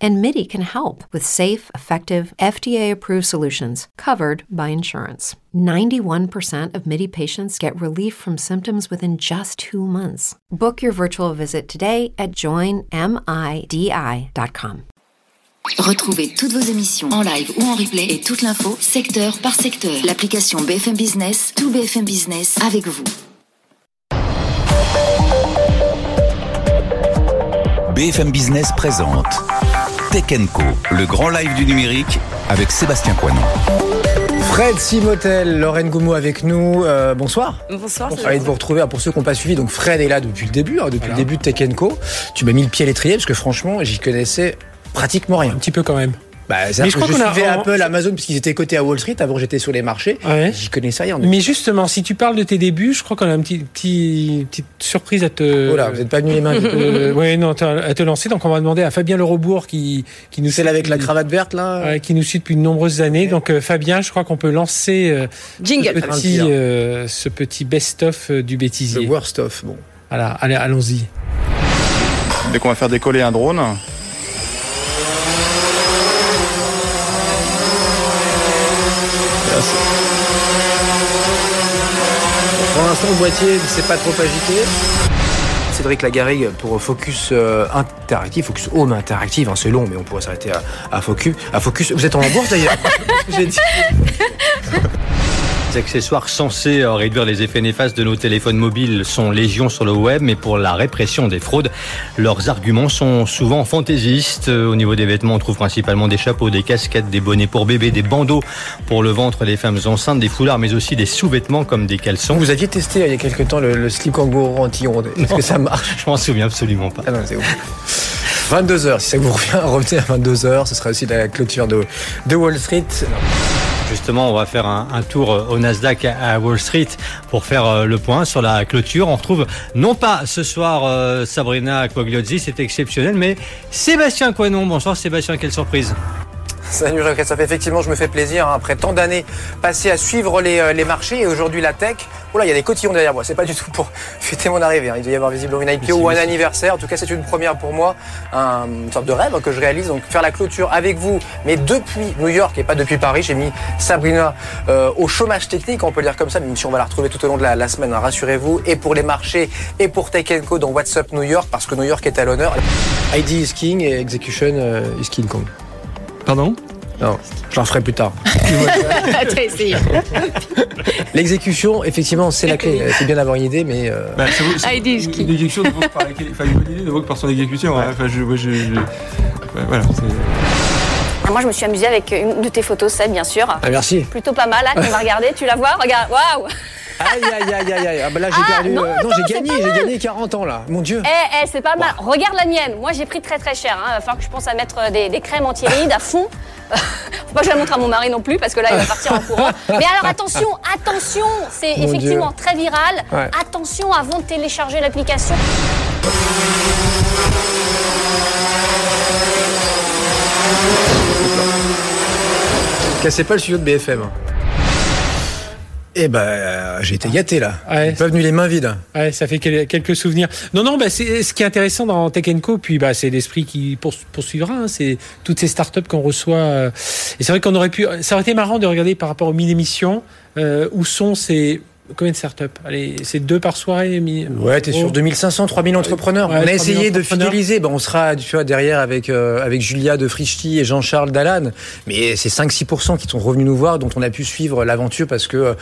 And MIDI can help with safe, effective, FDA approved solutions covered by insurance. 91% of MIDI patients get relief from symptoms within just two months. Book your virtual visit today at joinmidi.com. Retrouvez toutes vos émissions en live ou en replay et toute l'info secteur par secteur. L'application BFM Business, tout BFM Business avec vous. BFM Business présente Tech Co, le grand live du numérique avec Sébastien Coinon. Fred Simotel, Lorraine Goumou avec nous. Euh, bonsoir. Bonsoir. Ravi de vous retrouver. Alors, Pour ceux qui n'ont pas suivi, donc Fred est là depuis le début, hein, depuis le début de Tech Co. Tu m'as mis le pied à l'étrier parce que franchement, j'y connaissais pratiquement rien. Un petit peu quand même. Bah, Mais je crois qu'on a- Apple, Amazon, puisqu'ils étaient cotés à Wall Street. Avant, j'étais sur les marchés. Ouais. J'y connaissais rien. Mais justement, si tu parles de tes débuts, je crois qu'on a une petite, petite, petite surprise à te. Oh là, vous n'êtes pas venu les mains. Euh, ouais, non, à te lancer. Donc, on va demander à Fabien Lerobourg qui, qui nous Celle suit avec la cravate verte, là? Ouais, qui nous suit depuis de nombreuses années. Donc, euh, Fabien, je crois qu'on peut lancer euh, Jingle. ce petit, euh, ce petit best-of du The bêtisier. worst of. Bon. Voilà, allez, allons-y. Dès qu'on va faire décoller un drone, Pour l'instant, le boîtier ne s'est pas trop agité. Cédric Lagarrigue pour Focus euh, interactif, Focus Home interactive, hein, c'est long, mais on pourrait s'arrêter à, à Focus. À Focus. Vous êtes en bourse d'ailleurs J'ai dit. Les accessoires censés euh, réduire les effets néfastes de nos téléphones mobiles sont légion sur le web, mais pour la répression des fraudes, leurs arguments sont souvent fantaisistes. Euh, Au niveau des vêtements, on trouve principalement des chapeaux, des casquettes, des bonnets pour bébés, des bandeaux pour le ventre des femmes enceintes, des foulards, mais aussi des sous-vêtements comme des caleçons. Vous aviez testé euh, il y a quelques temps le, le slip kangourou anti-ondes. Est-ce que ça marche? Je m'en souviens absolument pas. Ah non, c'est ouf. 22h, si ça vous revient, revenez à 22h, ce sera aussi la clôture de, de Wall Street. On va faire un, tour euh, au Nasdaq à à Wall Street pour faire euh, le point sur la clôture. On retrouve non pas ce soir euh, Sabrina Quagliozzi, c'est exceptionnel, mais Sébastien Coinon. Bonsoir Sébastien, quelle surprise. Salut fait effectivement, je me fais plaisir hein, après tant d'années passées à suivre les, euh, les marchés et aujourd'hui la tech. Oh là, il y a des cotillons derrière moi. C'est pas du tout pour fêter mon arrivée. hein. Il doit y avoir visiblement une IPO ou un anniversaire. En tout cas, c'est une première pour moi, un- une sorte de rêve hein, que je réalise. Donc faire la clôture avec vous, mais depuis New York et pas depuis Paris. J'ai mis Sabrina euh, au chômage technique, on peut le dire comme ça, même si on va la retrouver tout au long de la, la semaine. hein, Rassurez-vous, et pour les marchés et pour Tech Co dans WhatsApp New York, parce que New York est à l'honneur. ID is king et execution euh, is king Kong. Pardon Non, j'en ferai plus tard. T'as essayé. L'exécution, effectivement, c'est la clé. C'est bien d'avoir une idée, mais euh, Bah, ça vaut- ça- Ah, idée, ce qui- Une exécution ne vaut que par laquelle- enfin, une bonne idée ne vaut que par son exécution. hein. Enfin, je, ouais, je, je- ouais, voilà. Moi, je me suis amusée avec une de tes photos, ça, bien sûr. ah, merci. Plutôt pas mal, là, qu'on va regarder. Tu la vois Regarde, waouh Aïe, aïe, aïe, aïe, aïe. Ah, bah là, j'ai Ah, perdu. non, euh, attends, j'ai gagné, j'ai gagné 40 ans, là. Mon Dieu. Eh, eh, c'est pas mal. Regarde la mienne. Moi, j'ai pris très très cher. Hein. Il va falloir que je pense à mettre euh, des, des crèmes anti-rides à fond. Faut pas que je la montre à mon mari non plus, parce que là, il va partir en courant. Mais alors, attention, attention C'est Mon effectivement Dieu. très viral. Ouais. Attention avant de télécharger l'application. Cassez pas le studio de BFM. Eh ben, euh, j'ai été gâté, là. Ouais. Pas venu les mains vides. Ouais, ça fait quel- quelques souvenirs. Non, non, bah, c'est ce qui est intéressant dans Tech Co, puis bah, c'est l'esprit qui pour- poursuivra. hein, c'est toutes ces startups qu'on reçoit. euh, et c'est vrai qu'on aurait pu. Ça aurait été marrant de regarder par rapport aux 1000 émissions euh, où sont ces combien de startups Allez, c'est deux par soirée. Ouais, t'es sur 2500, 3000 entrepreneurs. Ouais, on a 3000 essayé de fidéliser. Ben, on sera, tu vois, derrière avec, euh, avec Julia de Frichti et Jean-Charles Dallan. Mais c'est 5-6% qui sont revenus nous voir, dont on a pu suivre l'aventure parce que, euh,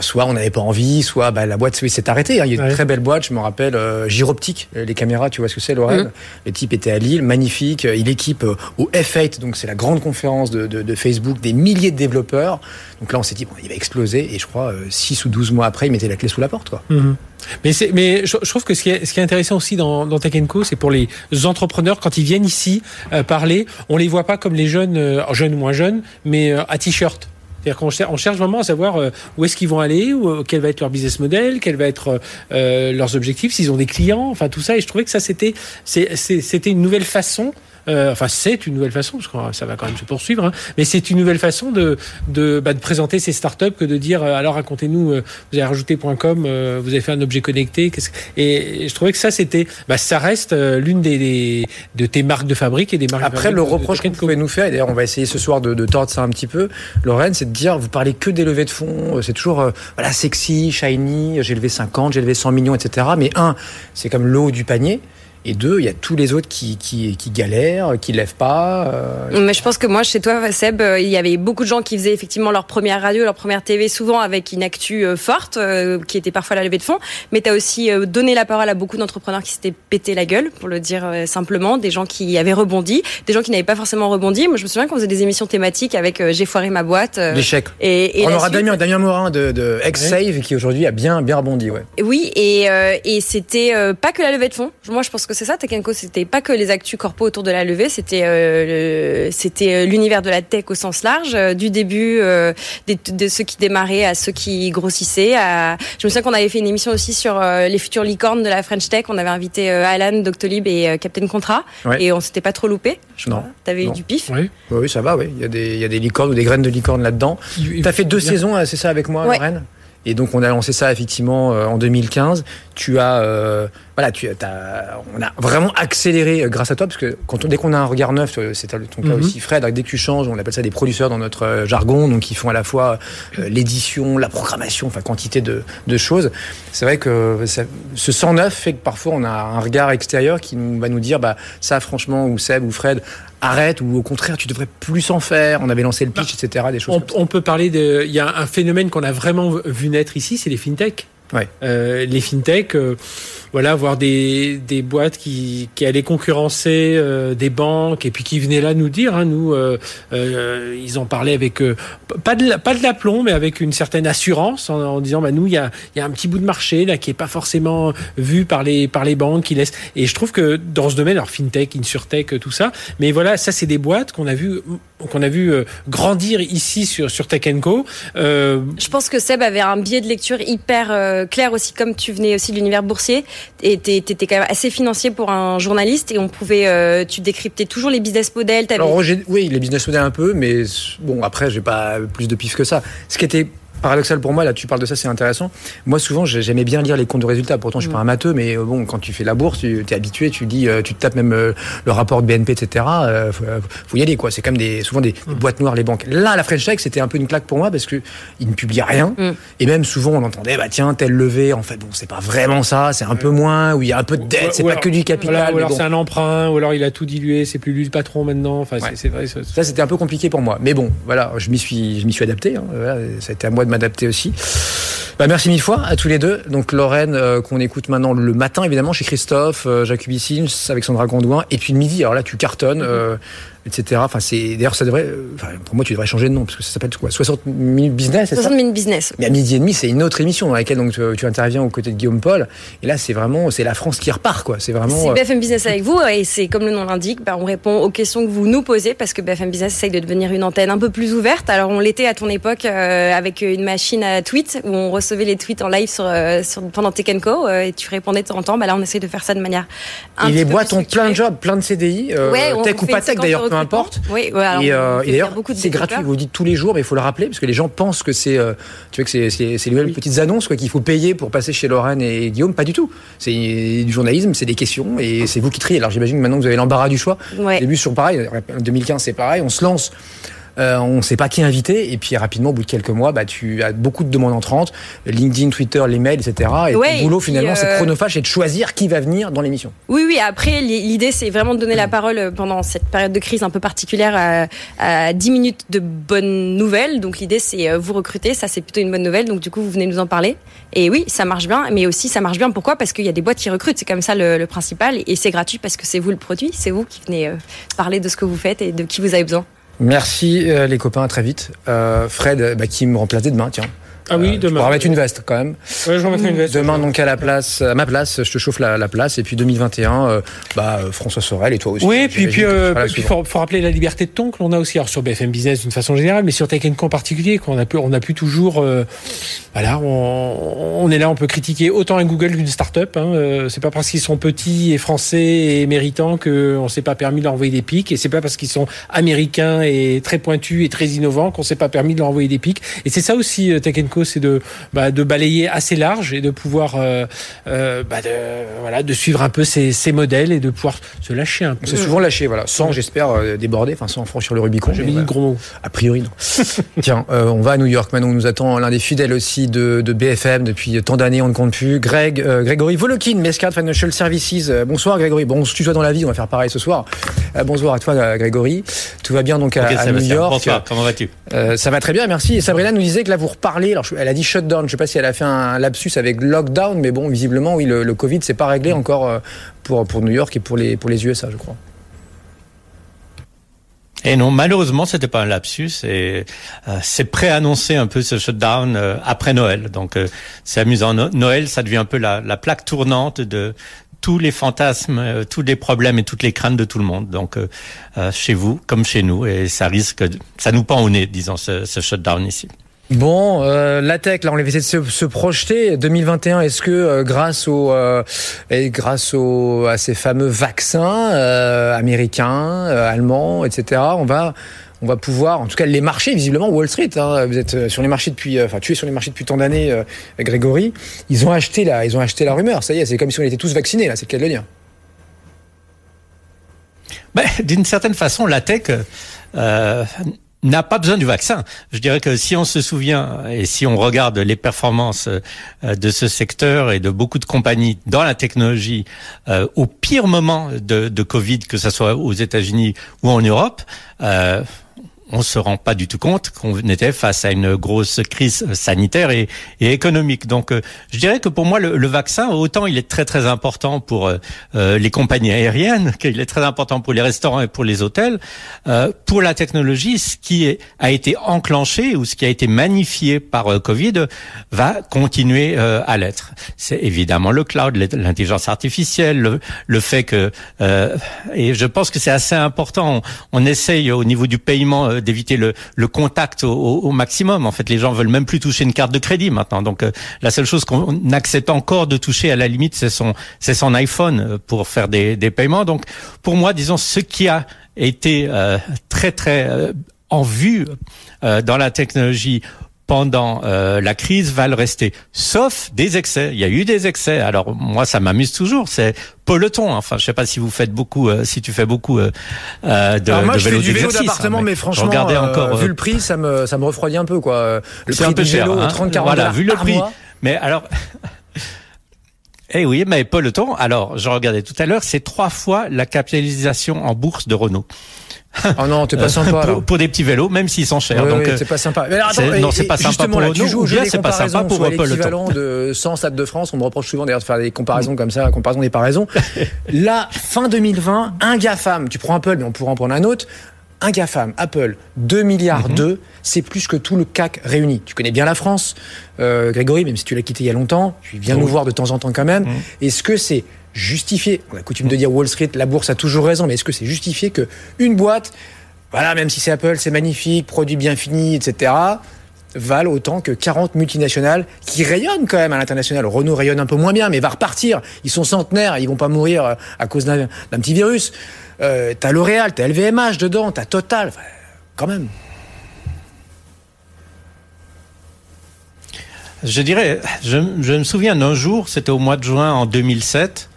soit on n'avait pas envie, soit bah, la boîte s'est arrêtée. hein. Il y a une Ouais. très belle boîte, je me rappelle, euh, Gyroptique, euh, les caméras, tu vois ce que c'est, Lorraine Mhm. Le type était à Lille, magnifique. Euh, Il équipe euh, au F8, donc c'est la grande conférence de, de- de Facebook, des milliers de développeurs. Donc là, on s'est dit, bon, il va exploser. Et je crois, 6 ou 12 mois après, il mettait la clé sous la porte. Quoi. Mhm. Mais, mais je, je trouve que ce qui est, ce qui est intéressant aussi dans, dans Tech Co, c'est pour les entrepreneurs, quand ils viennent ici euh, parler, on les voit pas comme les jeunes, euh, jeunes ou moins jeunes, mais euh, à t-shirt. C'est-à-dire qu'on cher- on cherche vraiment à savoir euh, où est-ce qu'ils vont aller, où, euh, quel va être leur business model, quel va être euh, leurs objectifs, s'ils ont des clients, enfin tout ça. Et je trouvais que ça c'était c'était une nouvelle façon euh, enfin c'est une nouvelle façon, parce que ça va quand même se poursuivre, hein, mais c'est une nouvelle façon de, de, bah, de présenter ces startups que de dire euh, alors racontez-nous, euh, vous avez rajouté .com, euh, vous avez fait un objet connecté, que- et, je trouvais que ça c'était, bah, ça reste euh, l'une des, des- de tes marques de fabrique et des marques. Après, le reproche Co. pouvez nous faire, et d'ailleurs on va essayer ce soir de, de tordre ça un petit peu, Lorraine, c'est de dire, vous parlez que des levées de fonds, euh, c'est toujours euh, voilà, sexy, shiny, j'ai levé 50, j'ai levé 100 millions, etc. Mais un, c'est comme l'eau du panier. Et deux, il y a tous les autres qui, qui, qui galèrent, qui lèvent pas. euh, Mais je pense que moi, chez toi, Seb, euh, il y avait beaucoup de gens qui faisaient effectivement leur première radio, leur première TV, souvent avec une actu euh, forte, euh, qui était parfois la levée de fonds. Mais tu as aussi donné la parole à beaucoup d'entrepreneurs qui s'étaient pété la gueule, pour le dire simplement, des gens qui avaient rebondi, des gens qui n'avaient pas forcément rebondi. Moi, je me souviens qu'on faisait des émissions thématiques avec euh, J'ai foiré ma boîte. euh, L'échec. Et, et on aura suite. Damien, Damien Morin de, de X-Save qui aujourd'hui a bien, bien rebondi. Ouais. Oui, et, euh, et c'était euh, pas que la levée de fonds. Moi, je pense que c'est ça. C'était pas que les actus corpo autour de la levée, c'était euh, le- c'était euh, l'univers de la tech au sens large, euh, du début euh, des- de ceux qui démarraient à ceux qui grossissaient. À... Je me souviens qu'on avait fait une émission aussi sur euh, les futures licornes de la French Tech. On avait invité euh, Alan, Doctolib et euh, Captain Contra, Ouais. et on s'était pas trop loupé. Je Non. T'avais eu du pif. Oui. Oui, oui, ça va, oui. Il y, a des, il y a des licornes ou des graines de licorne là-dedans. Tu as fait deux saisons, euh, c'est ça, avec moi, Ouais. Lorraine? Et donc on a lancé ça effectivement euh, en 2015. Tu as, euh, voilà, tu as, on a vraiment accéléré euh, grâce à toi parce que quand on, dès qu'on a un regard neuf, euh, c'est ton cas Mhm. aussi, Fred. Dès que tu changes, on appelle ça des producteurs dans notre jargon, donc ils font à la fois euh, l'édition, la programmation, enfin quantité de, de choses. C'est vrai que ça- ce 109 fait que parfois on a un regard extérieur qui nous, va nous dire, bah ça franchement, ou Seb ou Fred, arrête, ou au contraire tu devrais plus en faire. On avait lancé le pitch, etc. Des choses. On, on peut parler de. Il y a un phénomène qu'on a vraiment vu naître ici, c'est les fintech. Ouais. Euh, les fintech, euh, voilà, voir des, des boîtes qui, qui allaient concurrencer euh, des banques et puis qui venaient là nous dire, hein, nous, euh, euh, ils en parlaient avec euh, pas de pas de l'aplomb, mais avec une certaine assurance en, en disant, bah nous, il y a, il y a un petit bout de marché là qui est pas forcément vu par les par les banques, qui laissent. Et je trouve que dans ce domaine, alors fintech, insurtech, tout ça, mais voilà, ça c'est des boîtes qu'on a vu qu'on a vu euh, grandir ici sur sur Tech Co. Euh, Je pense que Seb avait un biais de lecture hyper euh, clair aussi, comme tu venais aussi de l'univers boursier, et t'étais quand même assez financier pour un journaliste, et on pouvait, euh, tu décryptais toujours les business models. Alors, oui, les business models un peu, mais bon, après, j'ai pas plus de pif que ça. Ce qui était paradoxal pour moi, là, tu parles de ça, c'est intéressant. Moi, souvent, j'ai- j'aimais bien lire les comptes de résultats. Pourtant, je suis pas un matheux, mais euh, bon, quand tu fais la bourse, tu es habitué, tu dis, euh, tu te tapes même euh, le rapport de BNP, etc. faut, faut y aller, quoi. C'est comme des, souvent des, des boîtes noires, les banques. Là, la French Tech, c'était un peu une claque pour moi parce que ils ne publiaient rien. Mm. Et même souvent, on entendait, bah tiens, telle levée. En fait, bon, c'est pas vraiment ça. C'est un peu moins, où il y a un peu de dette. C'est Ou pas alors- que du capital. voilà, ou alors bon. c'est un emprunt, ou alors il a tout dilué, c'est plus lui le patron maintenant. Enfin, c'est- c'est vrai. ça- Ça, c'était un peu compliqué pour moi. Mais bon, voilà, je m'y suis, je m'y suis adapté. Hein. Voilà, ça a été à moi de m'adapter aussi. Bah, merci mille fois à tous les deux. Donc Lorraine, euh, qu'on écoute maintenant le matin, évidemment, chez Christophe, euh, Jacques avec Sandra Gondouin. Et puis le midi, alors là, tu cartonnes, euh, etc. Enfin, c'est, d'ailleurs, ça devrait, euh, enfin, pour moi, tu devrais changer de nom, parce que ça s'appelle quoi 60 minutes business, c'est ça? 60 minutes business. mais à midi et demi, c'est une autre émission dans laquelle donc, tu, tu interviens aux côtés de Guillaume Paul. Et là, c'est vraiment, c'est la France qui repart, quoi. C'est vraiment. C'est euh, BFM Business avec vous et c'est comme le nom l'indique, bah, on répond aux questions que vous nous posez parce que BFM Business essaye de devenir une antenne un peu plus ouverte. Alors on l'était à ton époque euh, avec une machine à tweets où on recevait les tweets en live sur, euh, sur pendant Tech Co euh, et tu répondais de temps en temps. Bah, là on essaye de faire ça de manière un et les peu boîtes plus ont plein de jobs, plein de CDI, euh, Ouais, tech ou pas tech d'ailleurs, peu importe. Oui, ouais, alors et, euh, et d'ailleurs, c'est gratuit. Vous le dites tous les jours, mais il faut le rappeler parce que les gens pensent que c'est, euh, tu vois, que c'est, c'est, les nouvelles petites annonces quoi qu'il faut payer pour passer chez Lorraine et Guillaume. Pas du tout. C'est du journalisme, c'est des questions et c'est vous qui triez. Alors j'imagine que maintenant vous avez l'embarras du choix. Ouais. Au début sur pareil, en 2015 c'est pareil. On se lance. Euh, on ne sait pas qui inviter et puis rapidement au bout de quelques mois bah, tu as beaucoup de demandes entrantes LinkedIn, Twitter, les mails etc et Ouais, ton boulot et puis, finalement c'est euh, chronophage c'est de choisir qui va venir dans l'émission Oui, oui. Après, li- l'idée, c'est vraiment de donner la parole euh, pendant cette période de crise un peu particulière à, à 10 minutes de bonnes nouvelles. Donc, l'idée, c'est vous recruter. Ça, c'est plutôt une bonne nouvelle. Donc, du coup, vous venez nous en parler. Et oui, ça marche bien. Mais aussi, ça marche bien. Pourquoi? Parce qu'il y a des boîtes qui recrutent. C'est comme ça le, le principal. Et c'est gratuit parce que c'est vous le produit. C'est vous qui venez parler de ce que vous faites et de qui vous avez besoin. Merci euh, les copains, à très vite. Euh, Fred, bah, qui me remplace demain, tiens. Ah oui, Tu demain. pourras mettre une veste quand même. Ouais, je remettrai une veste. Demain donc à la place, à ma place, je te chauffe la, la place. Et puis 2021, euh, bah euh, François Sorel et toi aussi. Oui, puis puis, tu euh, puis faut, faut rappeler la liberté de ton que l'on a aussi alors sur BFM Business d'une façon générale, mais sur Tech Co en particulier, qu'on a pu on a pu toujours, euh, voilà, on, on est là, on peut critiquer autant un Google qu'une start-up. Hein, euh, c'est pas parce qu'ils sont petits et français et méritants que on s'est pas permis de leur envoyer des pics, et c'est pas parce qu'ils sont américains et très pointus et très innovants qu'on s'est pas permis de leur envoyer des pics. Et c'est ça aussi euh, Tech Co, c'est de bah, de balayer assez large et de pouvoir euh, euh, bah, de, voilà de suivre un peu ces, ces modèles et de pouvoir se lâcher un peu. On s'est souvent lâché, voilà, sans, j'espère, euh, déborder, enfin sans franchir le Rubicon. J'ai mis voilà. gros mots. A priori, non. Tiens, euh, on va à New York maintenant. où Nous attend l'un des fidèles aussi de, de BFM depuis tant d'années, on ne compte plus. Greg, Grégory Volokin, Mescard Financial Services. Bonsoir Grégory. Bon, on se tutoie dans la vie, on va faire pareil ce soir. Bonsoir à toi Grégory. Tout va bien donc à, Ok, à New. York. Bonsoir, comment vas-tu Euh, ça va très bien, merci. Et Sabrina nous disait que là vous reparlez. Alors, elle a dit shutdown. Je sais pas si elle a fait un lapsus avec lockdown, mais bon, visiblement, oui, le, le Covid c'est pas réglé encore euh, pour pour New York et pour les pour les USA, je crois. Et non, malheureusement, c'était pas un lapsus. Et euh, c'est préannoncé un peu ce shutdown euh, après Noël. Donc, euh, c'est amusant. No- Noël, ça devient un peu la, la plaque tournante de tous les fantasmes, euh, tous les problèmes et toutes les craintes de tout le monde. Donc, euh, euh, chez vous comme chez nous, et ça risque, ça nous pend au nez, disons, ce, ce shutdown ici. Bon, euh, la tech, là, on va essayer de se, se projeter. 2021, est-ce que euh, grâce au, euh, et grâce au, à ces fameux vaccins euh, américains, allemands, etc., on va, on va pouvoir, en tout cas, les marchés, visiblement, Wall Street. Hein, vous êtes euh, sur les marchés depuis, euh, enfin, tu es sur les marchés depuis tant d'années, euh, Grégory. Ils ont acheté la, ils ont acheté la rumeur. Ça y est, c'est comme si on était tous vaccinés. Là, c'est le cas de le dire. Ben, D'une certaine façon, la tech euh, n'a pas besoin du vaccin. Je dirais que si on se souvient et si on regarde les performances euh, de ce secteur et de beaucoup de compagnies dans la technologie euh, au pire moment de, de Covid, que ce soit aux États-Unis ou en Europe, euh, on se rend pas du tout compte qu'on était face à une grosse crise sanitaire et, économique. Donc, euh, je dirais que pour moi, le, vaccin, autant il est très très important pour euh, euh, les compagnies aériennes, qu'il est très important pour les restaurants et pour les hôtels, pour la technologie, ce qui a été enclenché ou ce qui a été magnifié par Covid va continuer à l'être. C'est évidemment le cloud, l'intelligence artificielle, le, fait que et je pense que c'est assez important. On, on essaye au niveau du paiement d'éviter le, le contact au, au- au maximum. En fait, les gens veulent même plus toucher une carte de crédit maintenant. Donc, euh, la seule chose qu'on accepte encore de toucher à la limite, c'est son, c'est son iPhone euh, pour faire des, des paiements. Donc, pour moi, disons, ce qui a été euh, très très euh, en vue euh, dans la technologie pendant euh, la crise va le rester, sauf des excès. Il y a eu des excès. Alors moi, ça m'amuse toujours. C'est peloton. Enfin, je sais pas si vous faites beaucoup, euh, si tu fais beaucoup euh, euh, de, Alors moi, de je fais vélo du vélo d'exercice, d'appartement, hein, mais franchement, euh, encore. vu euh, le prix, ça me, ça me refroidit un peu, quoi. Le prix un peu du cher. vélo, hein. 30 40 voilà, dollars vu le prix. mois. Mais alors. Eh oui, mais peloton. Alors, je regardais tout à l'heure, c'est trois fois la capitalisation en bourse de Renault. Oh non, t'es pas sympa, pour, des petits vélos, même s'ils sont chers. Oui, donc, oui, euh, c'est pas sympa. Mais alors, attends, c'est- non, c'est pas sympa pour là, tu joues bien c'est pas sympa pour Peloton. l'équivalent de 100 Stade de France. On me reproche souvent d'ailleurs de faire des comparaisons comme ça, comparaison des paraisons. Là, fin 2020, un GAFAM, tu prends Apple, mais on pourra en prendre un autre. Un GAFAM, Apple, 2 milliards. 2, c'est plus que tout le CAC réuni. Tu connais bien la France, euh, Grégory, même si tu l'as quitté il y a longtemps, tu viens Oui. nous voir de temps en temps quand même. Est-ce que c'est justifié On a coutume de dire Wall Street, la bourse a toujours raison, mais est-ce que c'est justifié que une boîte, voilà, même si c'est Apple, c'est magnifique, produit bien fini, etc., valent autant que 40 multinationales qui rayonnent quand même à l'international. Renault rayonne un peu moins bien, mais va repartir. Ils sont centenaires, ils vont pas mourir euh, à cause d'un petit virus. Euh, t'as L'Oréal, t'as LVMH dedans, t'as Total, quand même. Je dirais, je, je me souviens d'un jour, c'était au mois de juin en 2007,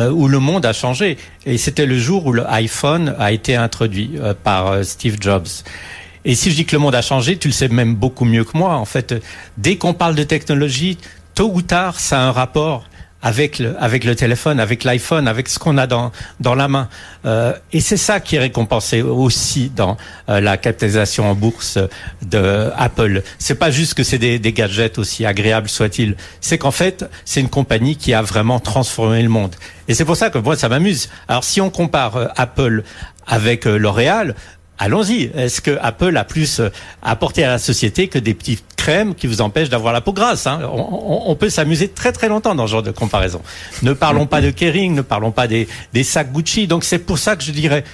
euh, où le monde a changé. Et c'était le jour où le iPhone a été introduit euh, par euh, Steve Jobs. Et si je dis que le monde a changé, tu le sais même beaucoup mieux que moi. En fait, euh, dès qu'on parle de technologie, tôt ou tard, ça a un rapport avec le, avec le téléphone, avec l'iPhone, avec ce qu'on a dans, dans la main. Euh, et c'est ça qui est récompensé aussi dans euh, la capitalisation en bourse de Apple. C'est pas juste que c'est des, des gadgets aussi agréables soient-ils. C'est qu'en fait, c'est une compagnie qui a vraiment transformé le monde. Et c'est pour ça que moi, ça m'amuse. Alors, si on compare euh, Apple avec euh, L'Oréal, Allons-y. Est-ce que Apple a plus euh, apporté à la société que des petites crème qui vous empêche d'avoir la peau grasse. Hein. On, on- on peut s'amuser très très longtemps dans ce genre de comparaison. Ne parlons pas de Kering, ne parlons pas des, des sacs Gucci. Donc c'est pour ça que je dirais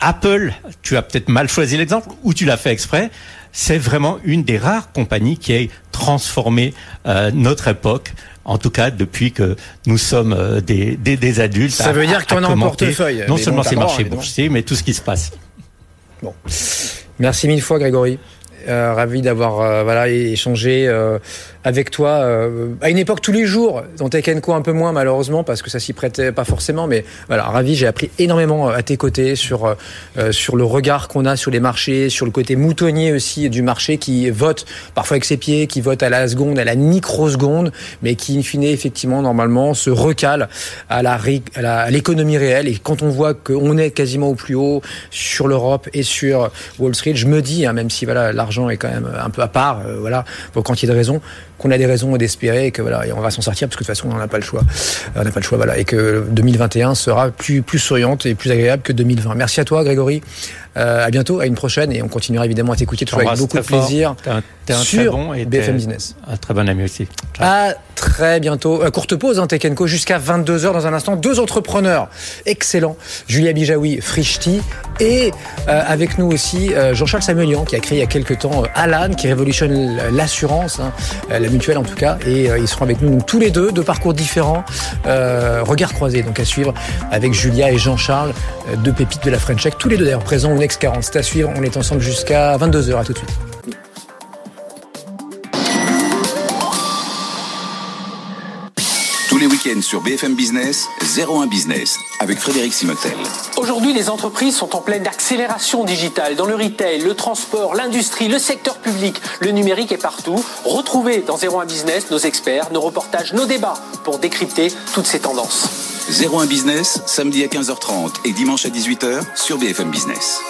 Apple, tu as peut-être mal choisi l'exemple ou tu l'as fait exprès. C'est vraiment une des rares compagnies qui ait transformé euh, notre époque. En tout cas, depuis que nous sommes euh, des, des, des adultes. Ça à- veut dire as en commenter portefeuille, Non seulement bon, ces marchés boursiers, mais tout ce qui se passe. Merci mille fois, Grégory. Euh, ravi d'avoir euh, voilà échangé euh, avec toi euh, à une époque tous les jours. Dans Tech Co un peu moins malheureusement parce que ça s'y prêtait pas forcément mais voilà ravi j'ai appris énormément euh, à tes côtés sur euh, euh, sur le regard qu'on a sur les marchés sur le côté moutonnier aussi du marché qui vote parfois avec ses pieds qui vote à la seconde à la microseconde mais qui in fine effectivement normalement se recale à la à l'économie réelle. Et quand on voit qu'on est quasiment au plus haut sur l'Europe et sur Wall Street je me dis hein, même si voilà l'argent est quand même un peu à part euh, voilà pour quantité de raisons qu'on a des raisons d'espérer et que voilà et on va s'en sortir parce que de toute façon on n'a pas le choix Euh, on n'a pas le choix voilà et que 2021 sera plus plus souriante et plus agréable que 2020 merci à toi Grégory Euh, à bientôt à une prochaine et on continuera évidemment à t'écouter toujours avec beaucoup de très fort. plaisir T'es un, t'es un très sur bon et BFM Business Un très bon ami aussi. Ciao. à très bientôt. Euh, courte pause, hein, Tech Co, jusqu'à 22h dans un instant. Deux entrepreneurs excellents. Julia Bijawi, Frishti. Et euh, avec nous aussi euh, Jean-Charles Samuelian, qui a créé il y a quelques temps euh, Alan, qui révolutionne l'assurance, hein, la en tout cas. Et euh, ils seront avec nous tous les deux, deux parcours différents. Euh, regard croisé, donc à suivre avec Julia et Jean-Charles, euh, deux pépites de la French. Tous les deux d'ailleurs présents au Next 40. C'est à suivre. On est ensemble jusqu'à 22h. À tout de suite. Sur BFM Business, 01 Business, avec Frédéric Simotel. Aujourd'hui, les entreprises sont en pleine accélération digitale dans le retail, le transport, l'industrie, le secteur public. Le numérique est partout. Retrouvez dans 01 Business nos experts, nos reportages, nos débats pour décrypter toutes ces tendances. 01 Business, samedi à 15h30 et dimanche à 18h sur BFM Business.